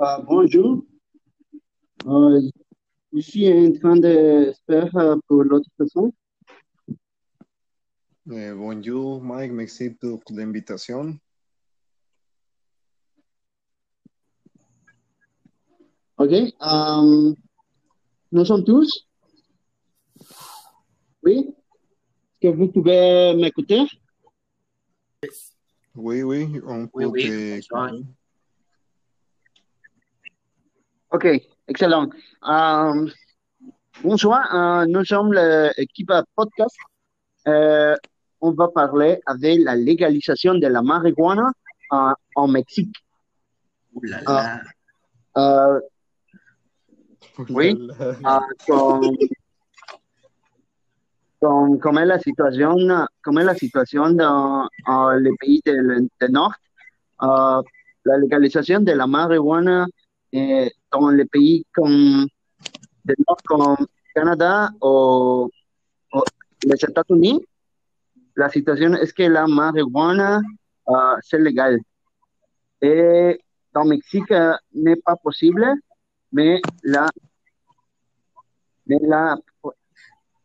Ah, bonjour, Euh, je suis en train de faire euh, pour l'autre personne. Eh, bonjour Mike, merci pour l'invitation. Ok, euh, nous sommes tous. Oui, est-ce que vous pouvez m'écouter? Oui, oui, on Oui, peut oui, te- bonsoir. Ok, excellent. Euh, bonsoir, euh, nous sommes l'équipe podcast. Euh, on va parler avec la légalisation de la marijuana en Mexique. Ouh là là. Oui. Comment est la situation, comment est la situation dans euh, les pays du Nord? La légalisation de la marijuana eh, dans les pays comme du Nord comme Canada ou, ou les États-Unis, la situation est que la marijuana euh, c'est légal. Et dans le Mexique euh, n'est pas possible, mais la, mais la,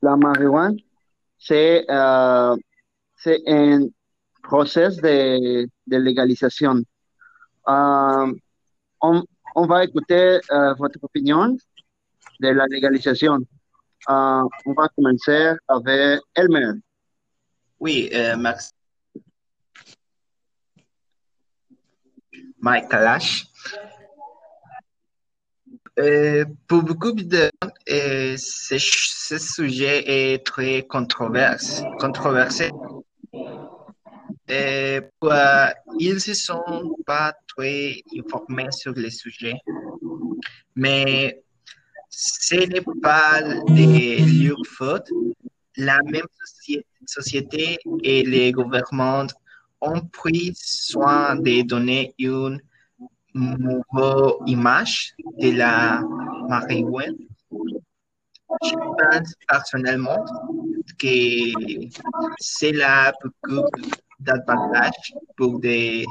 la marijuana c'est euh, c'est un process de, de légalisation. Euh, on, on va écouter euh, votre opinion de la légalisation. Euh, on va commencer avec Elmer. Oui, euh, Max. Mike Kalash. Euh, pour beaucoup de euh, ce, sujet est très controversé. controversé. Euh, ils ne se sont pas très informés sur le sujet, mais ce n'est pas de leur faute. La même soci- société et les gouvernements ont pris soin de donner une mauvaise image de la marijuana. Je pense personnellement que cela a beaucoup d'avantages pour de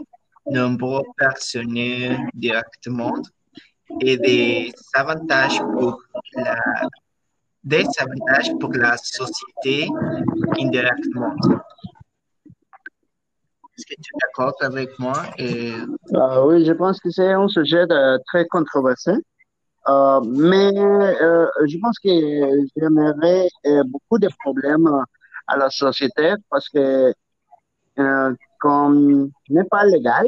nombreuses personnes directement et des avantages pour la des avantages pour la société indirectement. Est-ce que tu es d'accord avec moi? Et, Euh, oui, je pense que c'est un sujet très controversé. Euh, mais euh, je pense que j'aimerais beaucoup de problèmes à la société parce que comme n'est pas légal,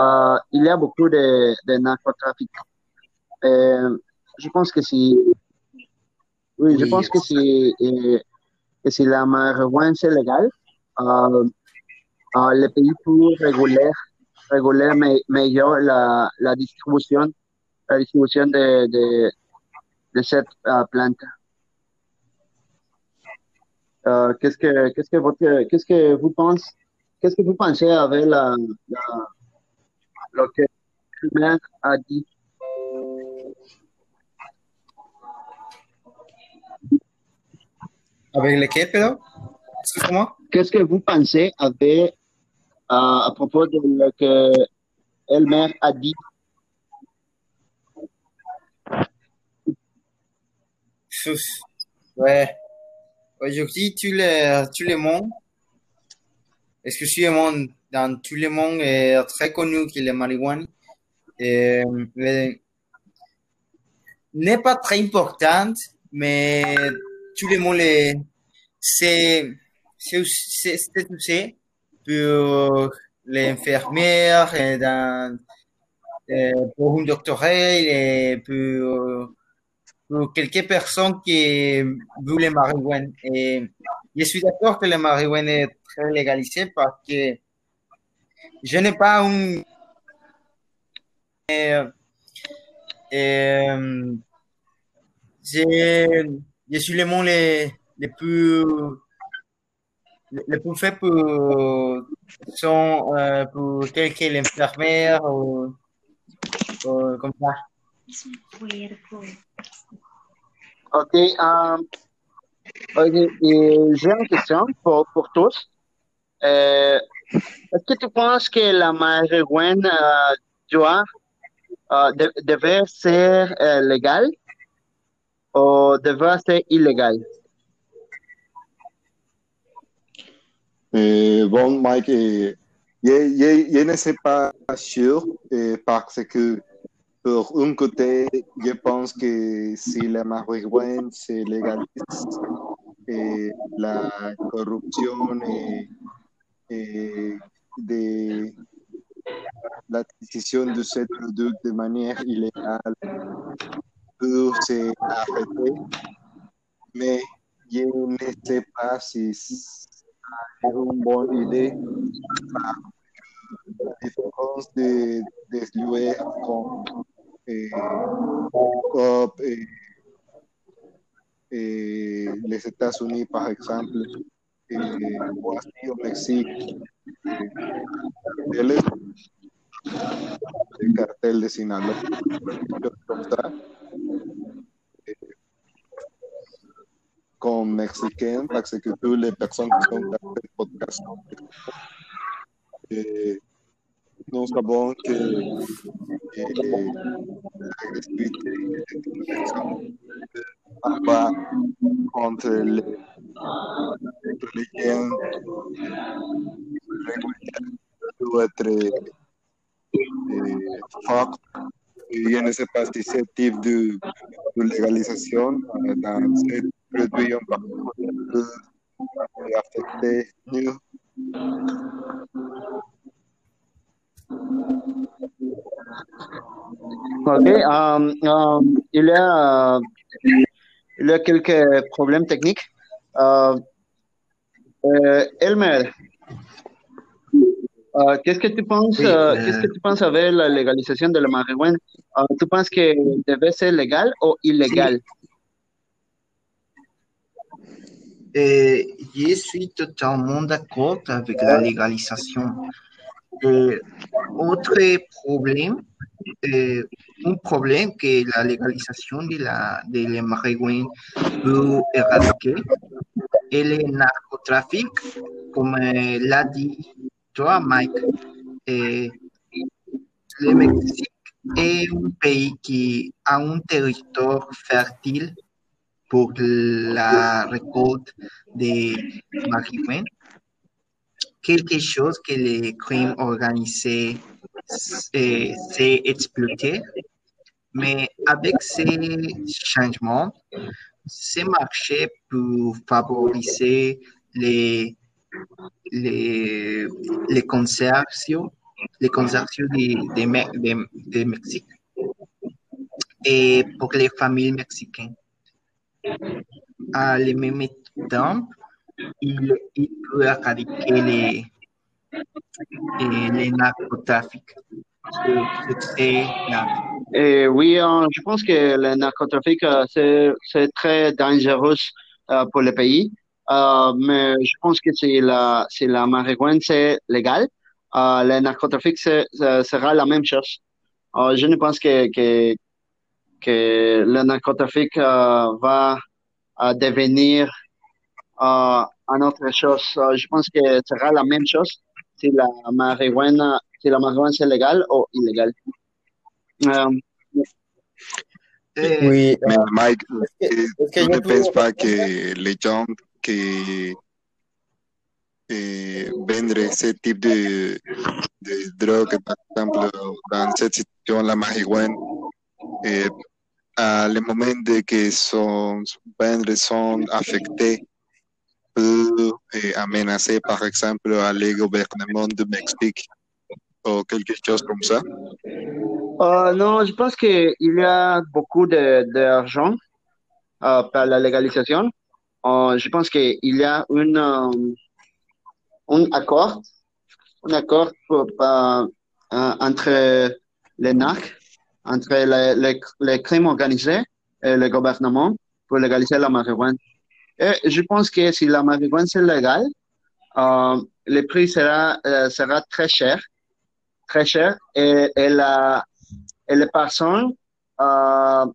euh, il y a beaucoup de, de narcotrafic. Euh, je pense que si, oui, je Oui, pense que si, euh, que si la marijuana c'est légal, euh, euh, les pays pour réguler, réguler me- meilleur la, la distribution, la distribution de, de, de cette euh, plante. Euh, qu'est-ce que, qu'est-ce que votre, qu'est-ce que vous pensez, qu'est-ce que vous pensez avec la, la, le que le maire a dit? Avec lesquels, pardon Excuse-moi. Qu'est-ce que vous pensez avec, euh, à propos de ce que maire a dit? Ouais. Aujourd'hui, tous les, tous les mondes, exclusivement dans tout le monde est très connu que la marijuana euh, euh, n'est pas très importante, mais tout le monde est, c'est, pour les infirmières, euh, pour un doctorat, pour, quelques personnes qui veulent marijuana. Je suis d'accord que la marijuana est très légalisée parce que je n'ai pas un. Euh, euh, je, suis le monde le, le plus le, plus fait pour sont euh, pour quelques infirmières ou, ou comme ça. Ok, euh, j'ai une question pour, pour tous. Euh, est-ce que tu penses que la marijuana euh, doit euh, de- devait ser euh, légal ou devrait ser illégal? Eh, bon, Mike, je, je- ne sais pas sûr parce que, pour un côté, je pense que si la marijuana se légalise, eh, la corruption et, et de l'adquisition de ce produit de manière illégale peut s'arrêter, mais je ne sais pas si c'est une bonne idée. La différence de, de l'UE con eh, Europe et, et les États-Unis, par exemple, et voici au Mexique, eh, carteles, le cartel de Sinaloa, quelque chose comme ça, eh, comme mexicain, parce que toutes les personnes qui sont dans ce podcast, eh, nous savons que eh, l'agressivité va contre les, contre lesquels doit être eh, fort. Et je ne sais Ok, euh, euh, il, y a, euh, il y a quelques problèmes techniques. Elmer, qu'est-ce que tu penses, Oui, euh, qu'est-ce que tu penses avec la légalisation de la marijuana? ¿Tú penses que debe ser légal ou illégal? Euh, je suis totalement d'accord avec la légalisation. Euh, autre problème, euh, un problème que la légalisation de la, de la marijuana peut éradiquer est le narcotrafic, comme euh, l'a dit toi, Mike. Euh, le Mexique est un pays qui a un territoire fertile pour la récolte de marijuana, quelque chose que les crimes organisés s'est exploité. Mais avec ces changements, ce marché peut favoriser les, les, les consortiums, les consortiums de- de Mexique et pour les familles mexicaines à le même temps, il, peut éradiquer les, et les narcotrafics. Et oui, euh, je pense que le narcotrafic, euh, c'est, très dangereux euh, pour le pays. Euh, mais je pense que si la, si la marijuana c'est légal, le narcotrafic sera la même chose. Je ne pense que, que, que le narcotrafic va devenir euh, une autre chose. Euh, je pense que ce sera la même chose si la marijuana, si la marijuana c'est légal ou illégal. Euh, Euh, Oui, Mais Mike, est-ce que- eh, est-ce que tu yo ne penses pas que les gens qui eh, vendent ce type de, de drogue, par exemple, dans cette situation, la marijuana, eh, à le moment de que son vendre sont affectés, peut eh, amenacer, par exemple, à le gouvernement du Mexique ou quelque chose comme ça? Euh, non, je pense qu'il y a beaucoup d'argent par la légalisation. Je pense qu'il y a une, un accord, un accord entre les NAC, entre les, les, les crimes organisés et le gouvernement pour légaliser la marijuana. Et je pense que si la marijuana c'est légal, euh, le prix sera, euh, sera très cher, très cher, et, et la, et les personnes euh,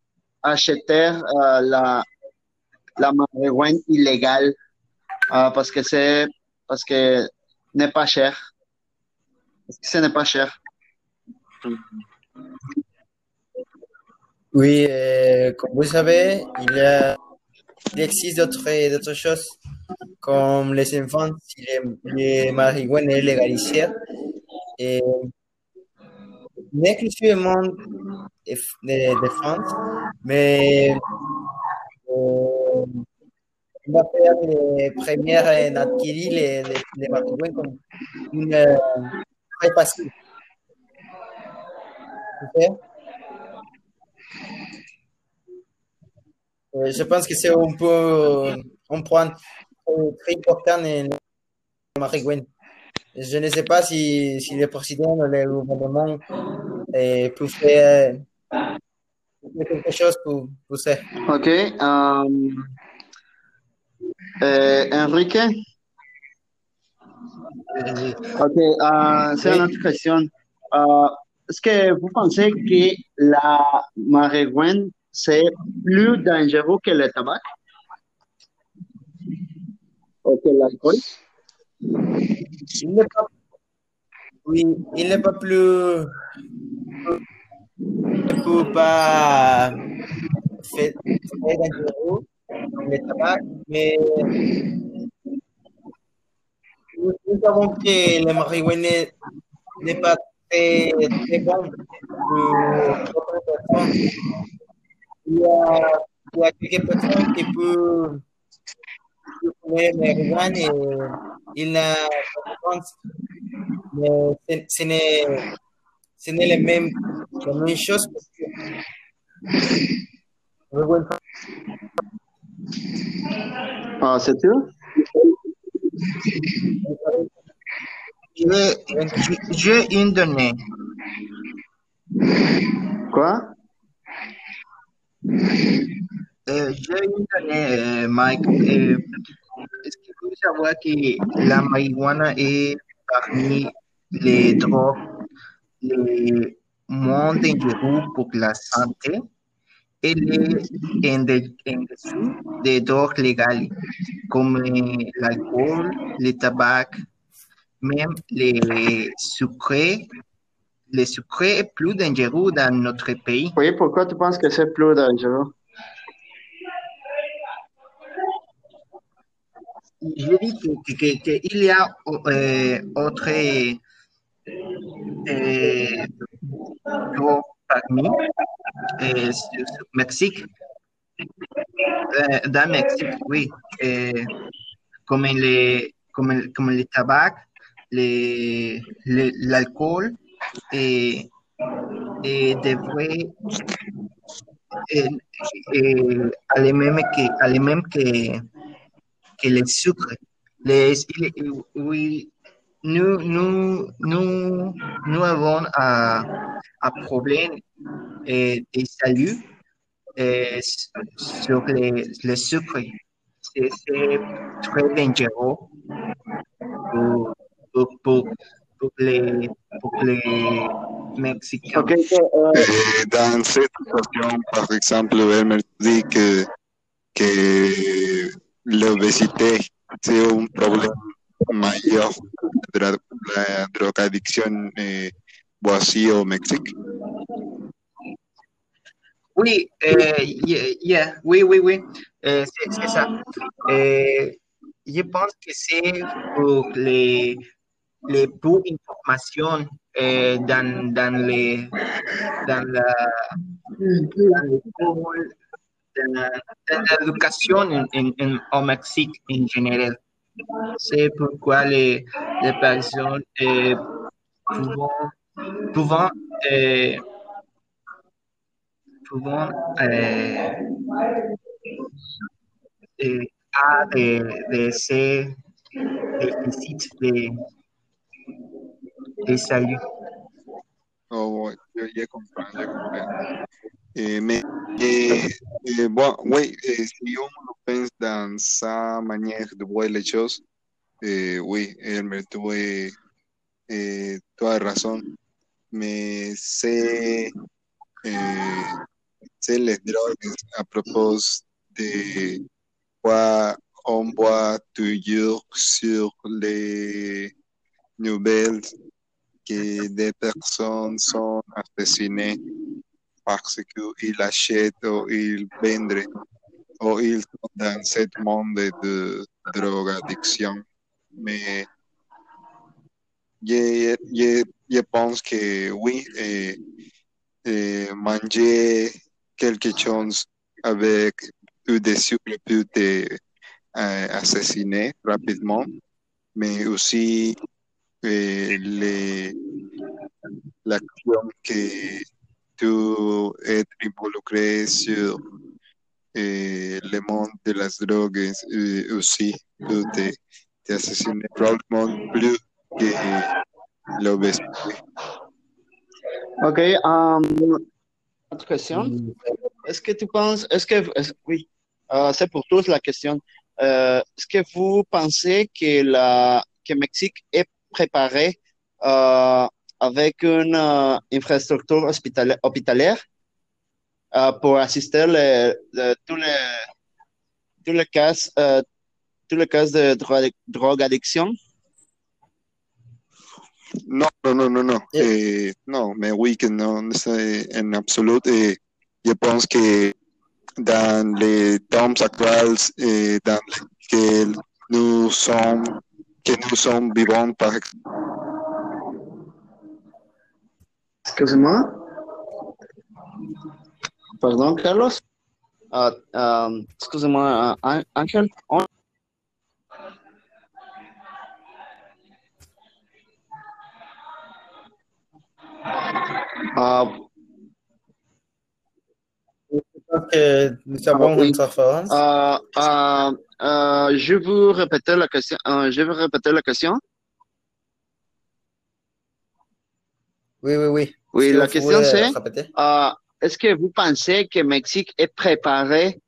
euh, la, la marijuana illégale euh, parce que c'est parce que n'est pas cher. Ce n'est pas cher. Oui, euh, comme vous savez, il, y a, il existe d'autres, choses comme les enfants, si les, les marijuana est légalisée. Et exclusivement de, de, France, mais euh, on va faire les premières en acquérir les, les, comme une euh, très? Je pense que c'est un peu un point très important en marijuana. Je ne sais pas si, si le président ou le gouvernement peut faire quelque chose pour, ça. Ok. Eh, Enrique? Ok. C'est une autre question. Est-ce que vous pensez que la marijuana c'est plus dangereux que le tabac ou que l'alcool? Il n'est pas, oui, il n'est pas plus, il ne peut pas faire dangereux le tabac, mais nous, savons que le marijuana n'est pas très, très bon pour personnes. Il y a, il y a quelques personnes qui peuvent fumer marijuana et il chance. Mais ce, n'est ce n'est la même, la même chose parce que Ah, c'est tout? J'ai une donnée. Quoi? Euh, j'ai une donnée, euh, Mike. Euh, Est-ce qu'il faut savoir que la marijuana est parmi les drogues les moins dangereuses pour la santé? Elle est en, en des drogues légales, comme l'alcool, le tabac, même les sucrés. Les sucrés est plus dangereux dans notre pays. Oui, pourquoi tu penses que c'est plus dangereux? Je dis que- que- que- qu'il y a euh, autres euh, drogues parmi euh, Mexique. Euh, dans Mexique, oui. Euh, comme, les, comme, comme le tabac, le- l'alcool vrais et, et à les mêmes que, à les que, que le sucre. Les, oui, nous, nous, nous, nous avons un, un problème euh, de salut euh, sur les, le sucre. C'est très dangereux pour, pour, pour, pour les, pour les Mexicains. Ok, euh, Eh, dans cette situation, par exemple, Elmer dit que, que l'obésité c'est un problème majeur de la, la drogadicción eh, voici au Mexique. Oui, euh, yeah, yeah, oui, oui, oui, euh, c'est c'est ça. Euh, je pense que c'est pour les, les peu d'informations euh, dans, dans, les, dans l'éducation en, en- en- au Mexique en général. C'est pourquoi les, les personnes euh, pouvant, pouvant, euh, pouvant euh, euh, a de, de ces déficits de, de salut. Oh, ouais, je, je comprends, je comprends. Eh, mais, eh, eh, bon, oui, eh, si on le pense dans sa manière de voir les choses, eh, oui, Elmer, tu, eh, eh, tu as raison, mais c'est eh, c'est les drogues à propos de quoi on voit toujours sur les nouvelles que des personnes sont assassinées parce qu'ils achètent ou ils vendent ou ils sont dans ce monde de drogue addiction. Mais je, je, je pense que oui, et, et manger quelque chose avec peu de sucre peut te euh, assassiner rapidement, mais aussi les, l'action que tu es involucré sur euh, le monde de las drogues euh, aussi peut te, te assassiner probablement plus que l'obésité. Ok, um, autre question. Est-ce que tu penses, est-ce que, oui, euh, c'est pour tous la question. Est-ce que vous pensez que la, que Mexique est préparé euh, avec une euh, infrastructure hospitali- hospitalière euh, pour assister les, les- tous les tous les cas tous les cas de drogue, drogue addiction? Non, non, non, non, non. Eh. Eh, non, mais oui que non, c'est en absolu. Et je pense que dans les temps actuels et dans lesquels nous sommes, que nous sommes vivants, par exemple, Excusez-moi. Pardon, Carlos. Euh, euh, excusez-moi, euh, An- Angel. On- Euh, nous avons oui. une euh, euh, euh, je vous répéter la question. je vais répéter la question. Oui, oui, oui. Oui, la question c'est est-ce que vous pensez que Mexique est préparé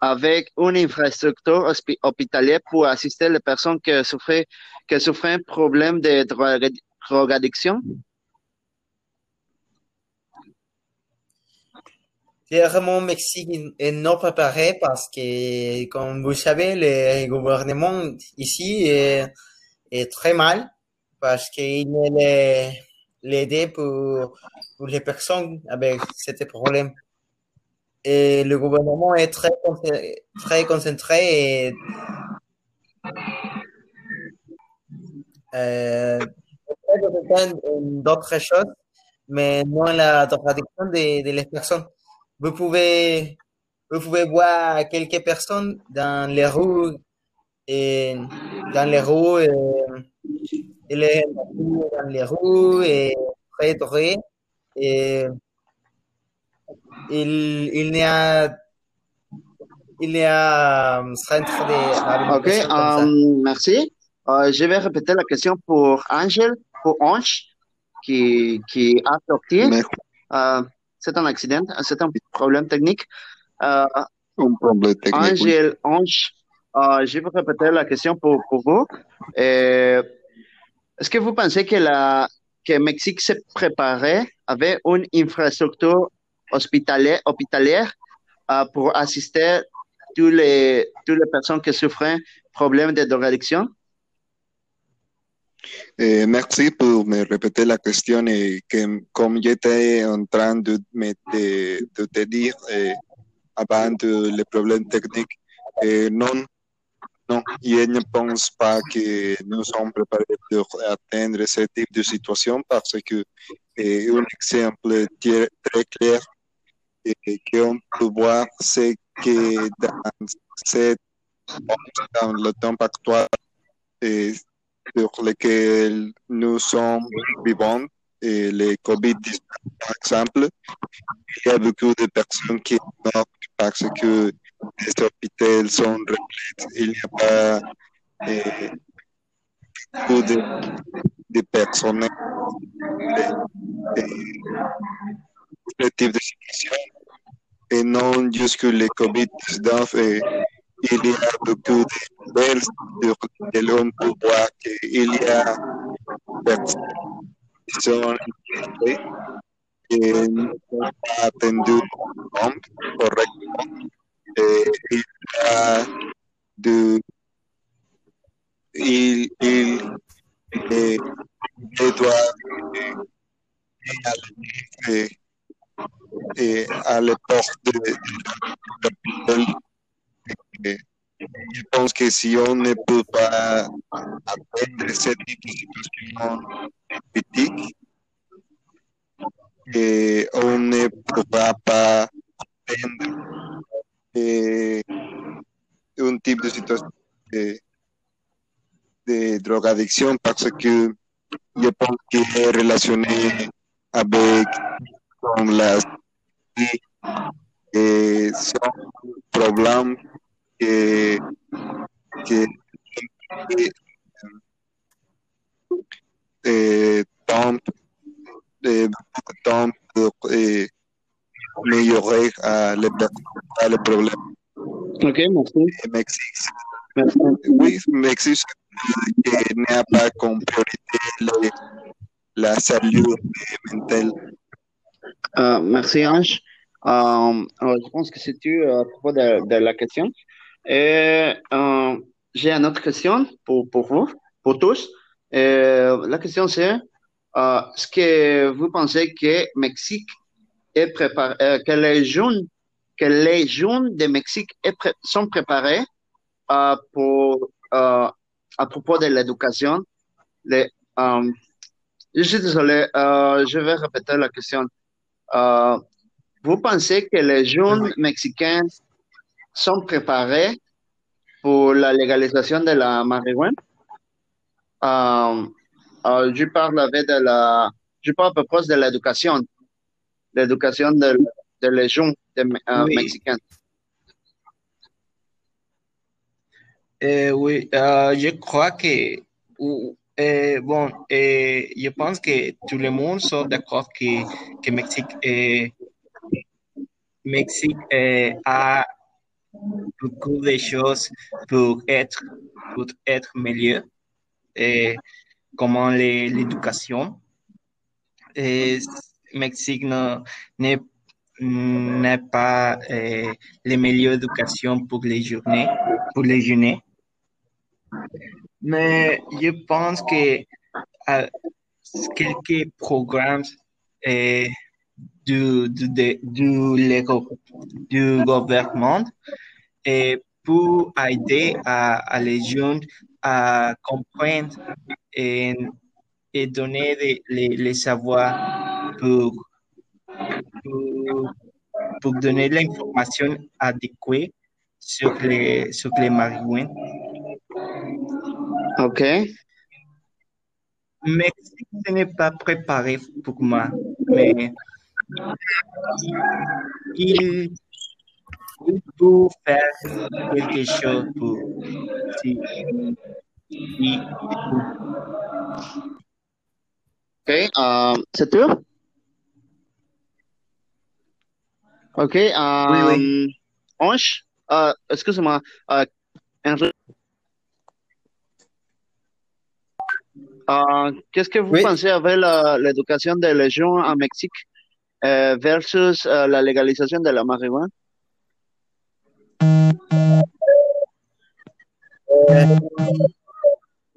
avec une infrastructure hospi- hospitalière pour assister les personnes qui souffrent, qui souffrent un problème de drogue addiction? Clairement, Mexique est non préparé parce que, comme vous savez, le gouvernement ici est, est très mal parce qu'il les- l'aide pour, pour les personnes avec ce problème. Et le gouvernement est très, très concentré et euh, d'autres choses, mais non la traduction de, de les personnes. Vous pouvez, vous pouvez voir quelques personnes dans les rues et dans les rues et, et les dans les rues et très doré et il, il n'y a il y a un centre de Ok, euh, merci. Euh, je vais répéter la question pour Angel, pour Ange, qui, qui a sorti. mais Euh, c'est un accident, c'est un problème technique. Euh, un problème technique. oui. Angel, Ange, euh, je vais répéter la question pour, pour vous. Euh, Est-ce que vous pensez que la que Mexique s'est préparé avec une infrastructure hospitalière, hospitalière euh, pour assister tous les toutes les personnes qui souffrent problèmes de drogaddiction? Eh, merci pour me répéter la question et que, comme j'étais en train de, de, te dire eh, avant les problèmes techniques, eh, non, je ne pense pas que nous sommes préparés pour atteindre ce type de situation parce que un exemple très, clair qu'on peut voir, c'est que dans, le temps actuel, sur lesquels nous sommes vivants, et les COVID-19 par exemple, il y a beaucoup de personnes qui meurent parce que les hôpitaux sont remplis. Il n'y a pas eh, beaucoup de, de et ce type de situation. Et non juste que les COVID-19, et il y a beaucoup de belles sur on peut voir qu'il y a personnes qui sont infectées et ne sont pas attendues correctement. Et il y a de il, il, il, doit eh, et à l'époque de, de, de, je pense que si on ne peut pas atteindre cette situation critique, et on ne pourra pas eh, un type de situation de, de drogadicción parce que je pense que est relationné avec con las le problème. Ok, merci. Mexique, Merci. oui, Mexique n'a pas comme priorité le- la salut mentale. Euh, merci Ange. Euh, alors, je pense que c'est tout euh, à propos de, de la question. Et euh, j'ai une autre question pour, pour vous, pour tous. La question c'est, est-ce que vous pensez que Mexique est préparé, que les jeunes, que les jeunes de Mexique sont préparés euh, pour, euh, à propos de l'éducation? Les, euh, je suis désolé, je vais répéter la question. Vous pensez que les jeunes mexicains sont préparés pour la légalisation de la marijuana? Je parle avec de la, je parle à propos de l'éducation, l'éducation de, de jeunes de, euh, Oui. mexicains. Euh, oui, euh, je crois que, euh, bon, euh, je pense que tout le monde sont d'accord que, que Mexique, Mexique a beaucoup de choses pour être, pour être meilleur, euh, comme les- l'éducation. Et Mexique ne- n'est n'est pas euh, la meilleure éducation pour les journées, pour les jeunes. Mais je pense que quelques programmes euh, du, du, du, gouvernement euh, pour aider à, les jeunes à comprendre et, et donner les, les, les savoirs pour, pour, pour donner l'information adéquate sur les, sur les marijuana. OK. Mexique ce n'est pas préparé pour moi, mais il, il peut faire quelque chose pour si, si- OK. Euh, c'est tout? OK. Euh, Oui, Ange, euh, excuse-moi. Euh, Henri- Euh, qu'est-ce que vous Oui. pensez avec l'éducation des jeunes en Mexique euh, versus euh, la légalisation de la marijuana?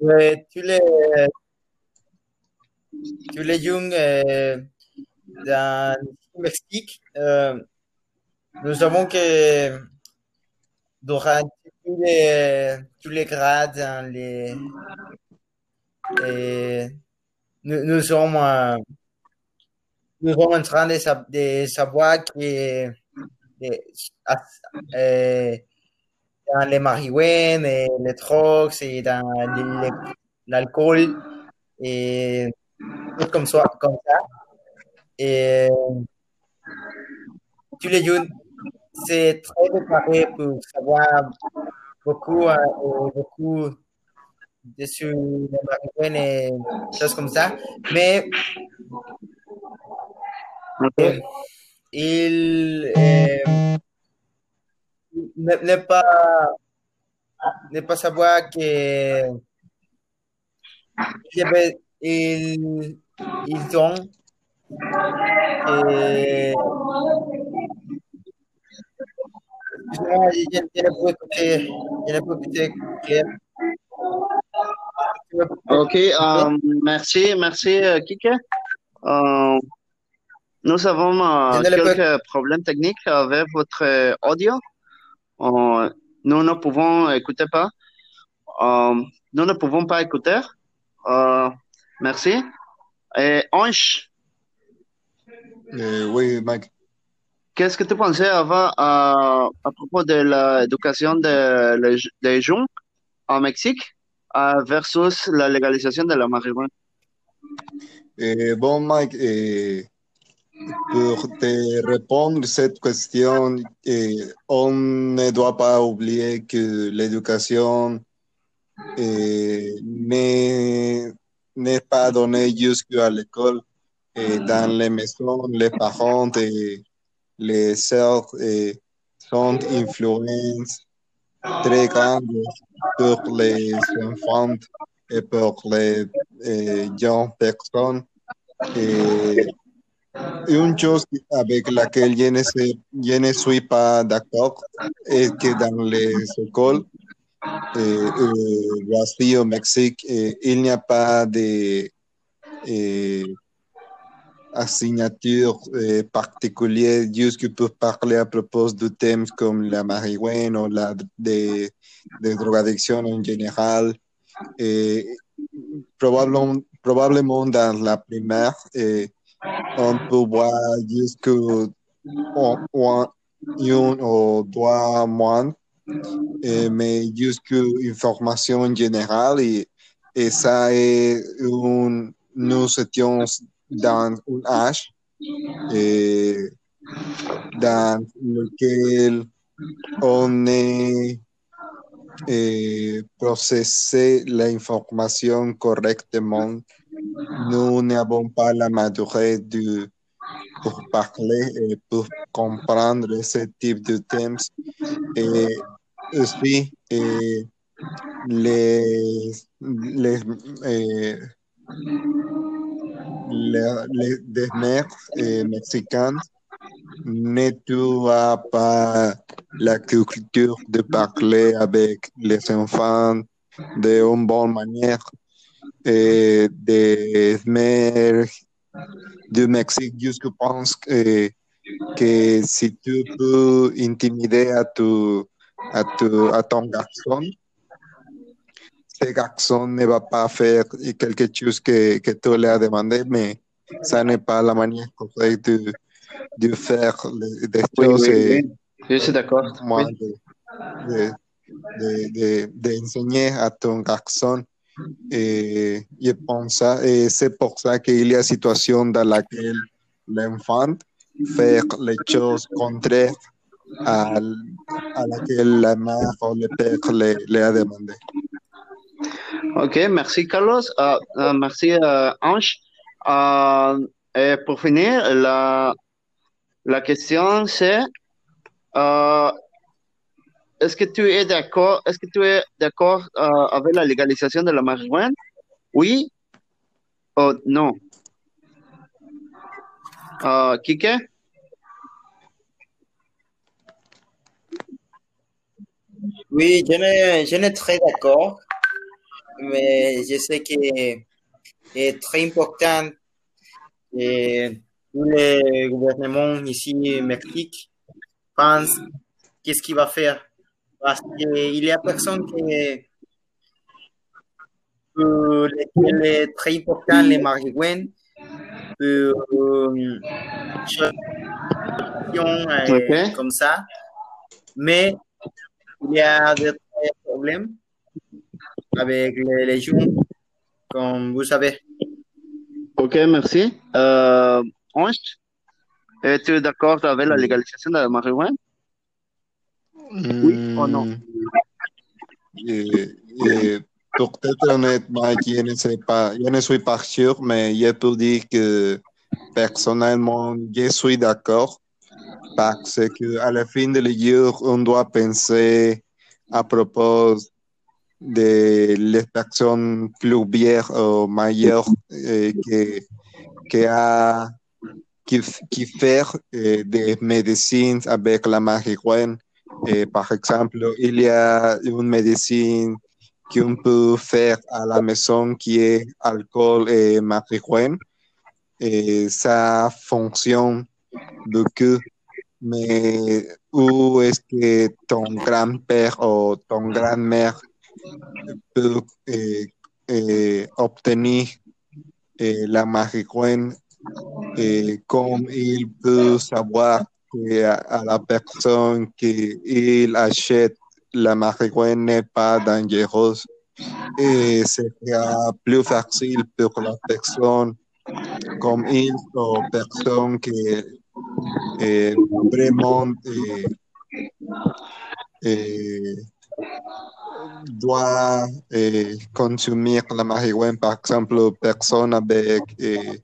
Ouais, tous les, tous les jeunes euh, dans le Mexique, euh, nous savons que durant tous les, tous les grades, sommes, euh, nous sommes en train de, sa- de savoir que euh, dans les marijuana les drogues dans l'alcool et tout comme ça, comme ça. Et tous les jeunes, c'est très préparé pour savoir beaucoup, et beaucoup de sur marijuana et choses comme ça. Mais euh, il euh, ne, ne pas ne pas savoir que il, y avait- il- ils ont euh, excusez-moi. OK. euh, merci, merci, euh, Kike. Euh, nous avons euh, quelques problèmes techniques avec votre audio. Nous ne pouvons écouter pas. Nous ne pouvons pas écouter. Merci. Et Ange, oui, Mike. Qu'est-ce que tu pensais avant à, à propos de l'éducation des des jeunes au Mexique euh, versus la légalisation de la marijuana? Eh, bon, Mike, eh, pour te répondre à cette question, eh, on ne doit pas oublier que l'éducation n'est pas donnée jusqu'à l'école. Dans les maisons, les parents et les sœurs sont influences très grandes pour les enfants et pour les jeunes personnes. Et une chose avec laquelle je ne, suis pas d'accord est que dans les écoles, euh, euh, voici au Mexique, il n'y a pas de euh, assignature euh, particulière juste pour parler à propos de thèmes comme la marijuana ou la de, de en général. Et probablement, probablement dans la primaire, on peut voir jusqu'à un, un, un ou deux mois, mais jusqu'à information générale. Et, ça est un, nous étions dans un âge euh, dans lequel on est euh, processé l'information correctement. Nous n'avons pas la maturité pour parler et pour comprendre ce type de thèmes. Et aussi, et euh, les, les, des mères euh, mexicaines ne trouvent pas la culture de parler avec les enfants d'une bonne manière. Et des mères du Mexique, je pense que, que si tu peux intimider à, tu, à, tu, à ton garçon, ce garçon ne va pas faire quelque chose que, que tu lui as demandé, mais ça n'est pas la manière correcte de, de faire les, des Oui, choses. oui, oui. Je suis d'accord. moi, de, de, de, d'enseigner à ton garçon. Et je pense et c'est pour ça qu'il y a situation dans laquelle l'enfant fait les choses contraires à, à laquelle la mère ou le père le, le a demandé. Ok, merci Carlos. Euh, euh, merci euh, Ange. Et pour finir, la, question c'est est-ce que tu es d'accord est-ce que tu es d'accord avec la légalisation de la marijuana? Oui ou non? Kike? Oui, je ne très d'accord, mais je sais que est très important que tous les gouvernements ici au Mexique pensent qu'est-ce qu'il va faire. Parce qu'il y a personne qui pour lesquels est très important les marijuana pour euh, choses, euh, Ok. comme ça. Mais il y a des problèmes avec les, les jeunes, comme vous savez. Ok, merci. Euh, Ange, es-tu d'accord avec la légalisation de la marijuana? Oui ou non? Et- et pour être honnête, Mike, je ne sais pas, je ne suis pas sûr, mais je peux dire que personnellement, je suis d'accord parce que à la fin de jour, on doit penser à propos de les personnes plus vieilles ou majeures eh, que, que a qui, qui eh, des médecines avec la marijuana. Eh, par exemple, il y a une médecine qu'on peut faire à la maison qui est alcool et marijuana. et ça fonctionne beaucoup. Mais où est-ce que ton grand-père ou ton grand-mère euh, euh, obtenir euh, la marijuana et comme il peut savoir que à, à la personne qu'il achète la marijuana n'est pas dangereuse et sería plus facile pour la personne comme il ou personne que eh, vraiment eh, eh, doit eh, consommer la marijuana, par exemple, personne avec eh,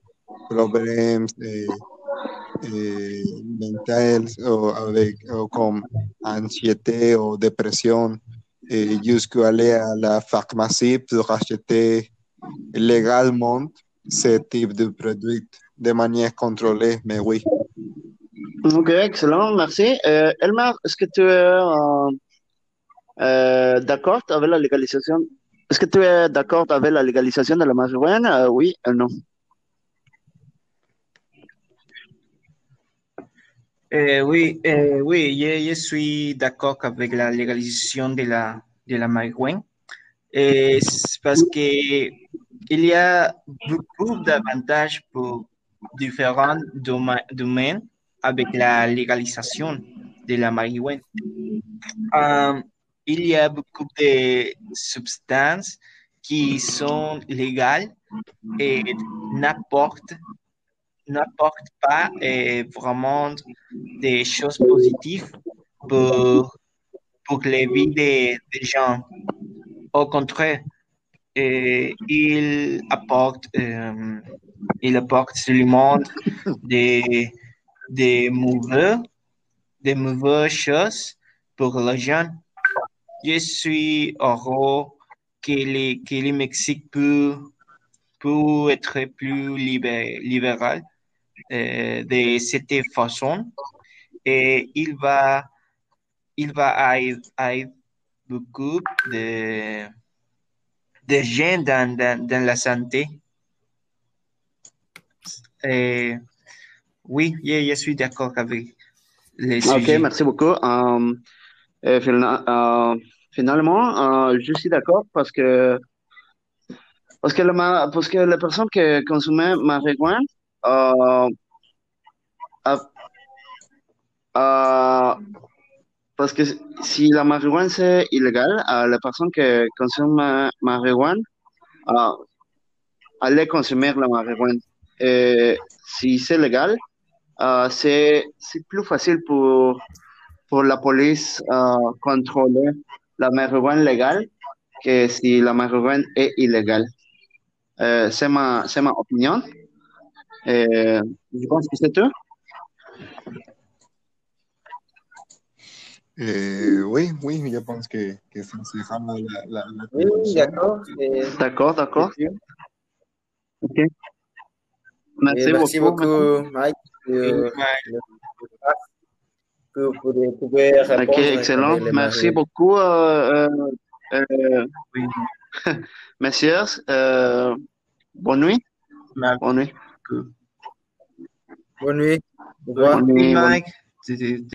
problèmes eh, eh, mentaux ou avec ou comme anxiété ou dépression, et jusqu'à aller à la pharmacie pour acheter légalement ce type de produit de manière contrôlée, mais oui. Ok, excellent, merci. Euh, Elmar, est-ce que tu es euh, d'accord avec la légalisation? Est-ce que tu es d'accord avec la légalisation de la marijuana? Euh, oui ou non? Eh, oui, eh, oui, je, suis d'accord avec la légalisation de la, de la marijuana. Eh, parce que il y a beaucoup d'avantages pour différents doma- domaines avec la légalisation de la marijuana. Euh, il y a beaucoup de substances qui sont légales et n'apportent pas eh, vraiment des choses positives pour, pour les vies des, des gens. Au contraire, eh, il apporte, euh, il apporte seulement des, des mauvais, des mauvaises choses pour les gens. Je suis heureux que le, que le Mexique peut, peut être plus libé- libéral euh, de cette façon et il va, il va aider, aider beaucoup de, de gens dans, dans, dans la santé. Et oui, je, je suis d'accord avec les Ok, sujets. merci beaucoup. Euh, euh, finalement, euh, je suis d'accord parce que parce que, la, les personnes qui consomment marijuana euh, a- a- parce que si la marijuana c'est illégal, euh, les personnes qui consomment marijuana euh, allaient consommer la marijuana. Et si c'est légal, euh, c'est c'est plus facile pour pour la police euh, contrôler la marijuana légale que si la marijuana est illégale. Euh, c'est ma, ma opinion. Je pense que c'est tout. Eh, oui, oui, je pense que, que ça la, la, la Oui, conclusion. d'accord. D'accord, d'accord. Ok. Et Merci, merci beaucoup. beaucoup, Mike, le- Ok, répondre excellent. Merci beaucoup, euh, euh, euh, messieurs. Euh, bonne nuit. Merci. Bonne nuit. Bonne nuit. Bonne nuit. Mike.